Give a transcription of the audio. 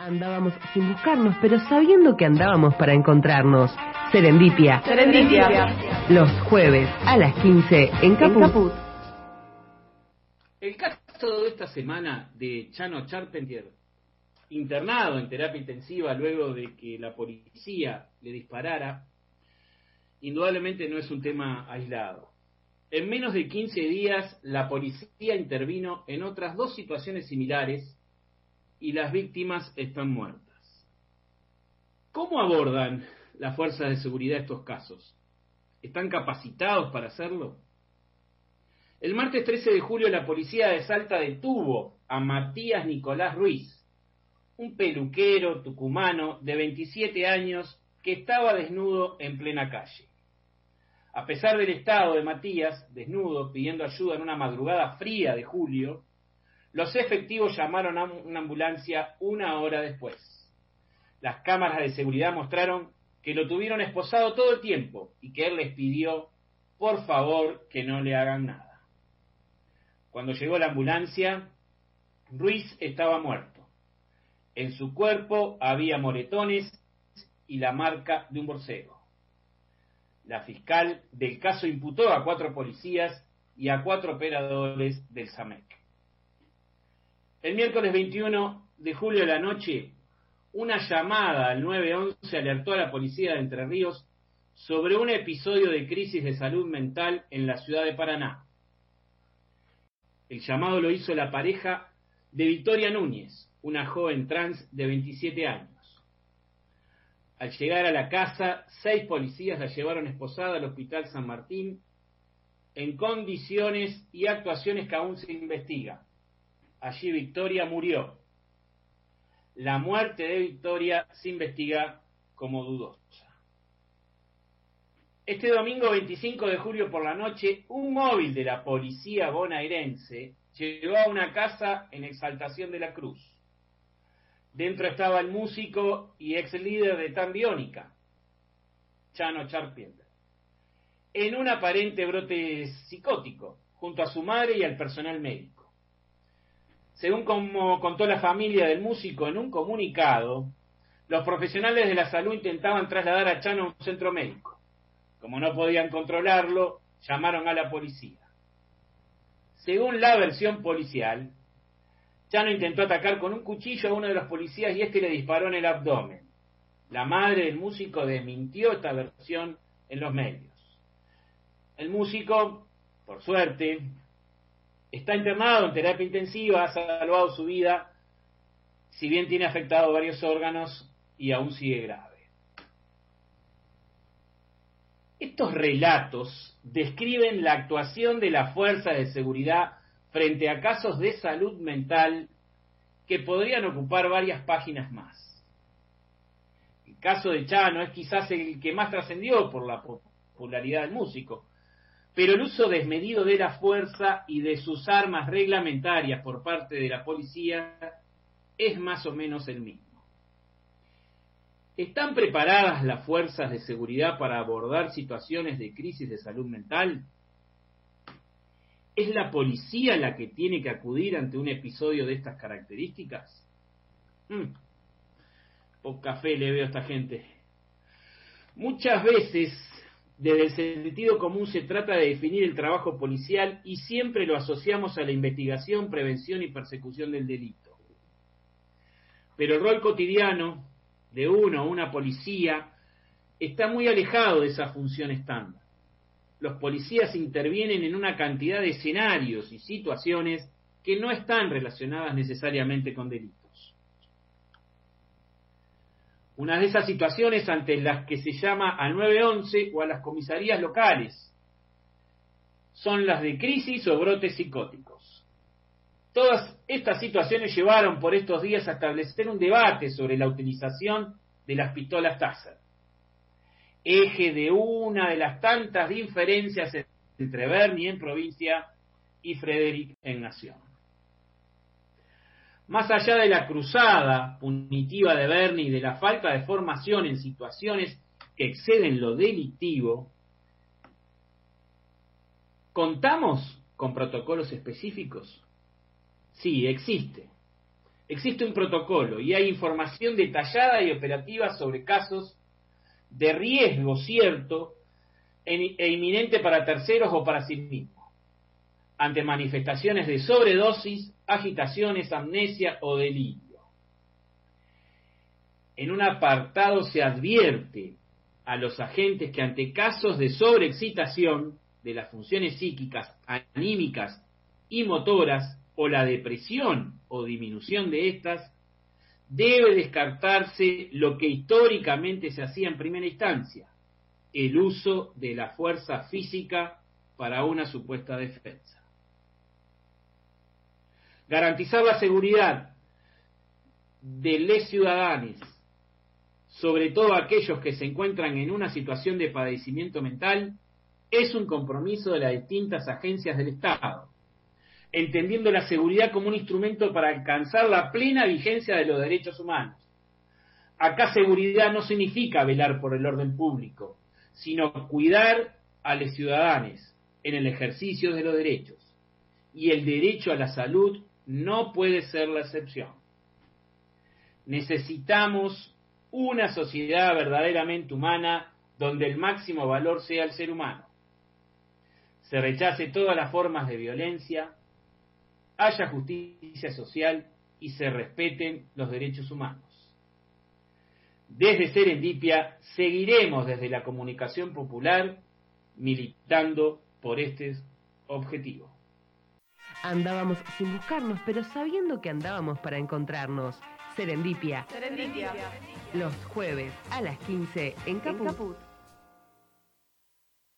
Andábamos sin buscarnos, pero sabiendo que andábamos para encontrarnos. Serendipia. Serendipia. Los jueves a las 15 en Caput. Caput. El caso de esta semana de Chano Charpentier, internado en terapia intensiva luego de que la policía le disparara, indudablemente no es un tema aislado. En menos de 15 días, la policía intervino en otras dos situaciones similares y las víctimas están muertas. ¿Cómo abordan las fuerzas de seguridad estos casos? ¿Están capacitados para hacerlo? El martes 13 de julio la policía de Salta detuvo a Matías Nicolás Ruiz, un peluquero tucumano de 27 años que estaba desnudo en plena calle. A pesar del estado de Matías, desnudo, pidiendo ayuda en una madrugada fría de julio, los efectivos llamaron a una ambulancia una hora después. Las cámaras de seguridad mostraron que lo tuvieron esposado todo el tiempo y que él les pidió, por favor, que no le hagan nada. Cuando llegó la ambulancia, Ruiz estaba muerto. En su cuerpo había moretones y la marca de un borseo. La fiscal del caso imputó a cuatro policías y a cuatro operadores del SAMEC. El miércoles 21 de julio de la noche, una llamada al 911 alertó a la policía de Entre Ríos sobre un episodio de crisis de salud mental en la ciudad de Paraná. El llamado lo hizo la pareja de Victoria Núñez, una joven trans de 27 años. Al llegar a la casa, seis policías la llevaron esposada al Hospital San Martín en condiciones y actuaciones que aún se investigan. Allí Victoria murió. La muerte de Victoria se investiga como dudosa. Este domingo 25 de julio por la noche, un móvil de la policía bonaerense llegó a una casa en Exaltación de la Cruz. Dentro estaba el músico y ex líder de Tan Biónica, Chano Charpentier, en un aparente brote psicótico, junto a su madre y al personal médico. Según como contó la familia del músico en un comunicado, los profesionales de la salud intentaban trasladar a Chano a un centro médico. Como no podían controlarlo, llamaron a la policía. Según la versión policial, Chano intentó atacar con un cuchillo a uno de los policías y este le disparó en el abdomen. La madre del músico desmintió esta versión en los medios. El músico, por suerte, está internado en terapia intensiva, ha salvado su vida, si bien tiene afectado varios órganos y aún sigue grave. Estos relatos describen la actuación de la fuerza de seguridad frente a casos de salud mental que podrían ocupar varias páginas más. El caso de Chano es quizás el que más trascendió por la popularidad del músico, pero el uso desmedido de la fuerza y de sus armas reglamentarias por parte de la policía es más o menos el mismo. ¿Están preparadas las fuerzas de seguridad para abordar situaciones de crisis de salud mental? ¿Es la policía la que tiene que acudir ante un episodio de estas características? Hmm. Poca fe le veo a esta gente. Muchas veces desde el sentido común se trata de definir el trabajo policial y siempre lo asociamos a la investigación, prevención y persecución del delito. Pero el rol cotidiano de uno o una policía está muy alejado de esa función estándar. Los policías intervienen en una cantidad de escenarios y situaciones que no están relacionadas necesariamente con delitos. Una de esas situaciones ante las que se llama al 911 o a las comisarías locales son las de crisis o brotes psicóticos. Todas estas situaciones llevaron por estos días a establecer un debate sobre la utilización de las pistolas Taser, eje de una de las tantas diferencias entre Bernie en provincia y Frederick en nación. Más allá de la cruzada punitiva de Bernie y de la falta de formación en situaciones que exceden lo delictivo, ¿contamos con protocolos específicos? Sí, existe. existe un protocolo y hay información detallada y operativa sobre casos de riesgo cierto e inminente para terceros o para sí mismos, ante manifestaciones de sobredosis, agitaciones, amnesia o delirio. En un apartado se advierte a los agentes que ante casos de sobreexcitación de las funciones psíquicas, anímicas y motoras, o la depresión o disminución de estas, debe descartarse lo que históricamente se hacía en primera instancia, el uso de la fuerza física para una supuesta defensa. Garantizar la seguridad de los ciudadanos, sobre todo aquellos que se encuentran en una situación de padecimiento mental, es un compromiso de las distintas agencias del Estado, entendiendo la seguridad como un instrumento para alcanzar la plena vigencia de los derechos humanos. Acá seguridad no significa velar por el orden público, sino cuidar a los ciudadanos en el ejercicio de los derechos. Y el derecho a la salud no puede ser la excepción. Necesitamos una sociedad verdaderamente humana donde el máximo valor sea el ser humano. Se rechace todas las formas de violencia, haya justicia social y se respeten los derechos humanos. Desde Serendipia seguiremos desde la comunicación popular militando por este objetivo. Andábamos sin buscarnos, pero sabiendo que andábamos para encontrarnos. Serendipia. Serendipia. Los jueves a las 15 en Caput.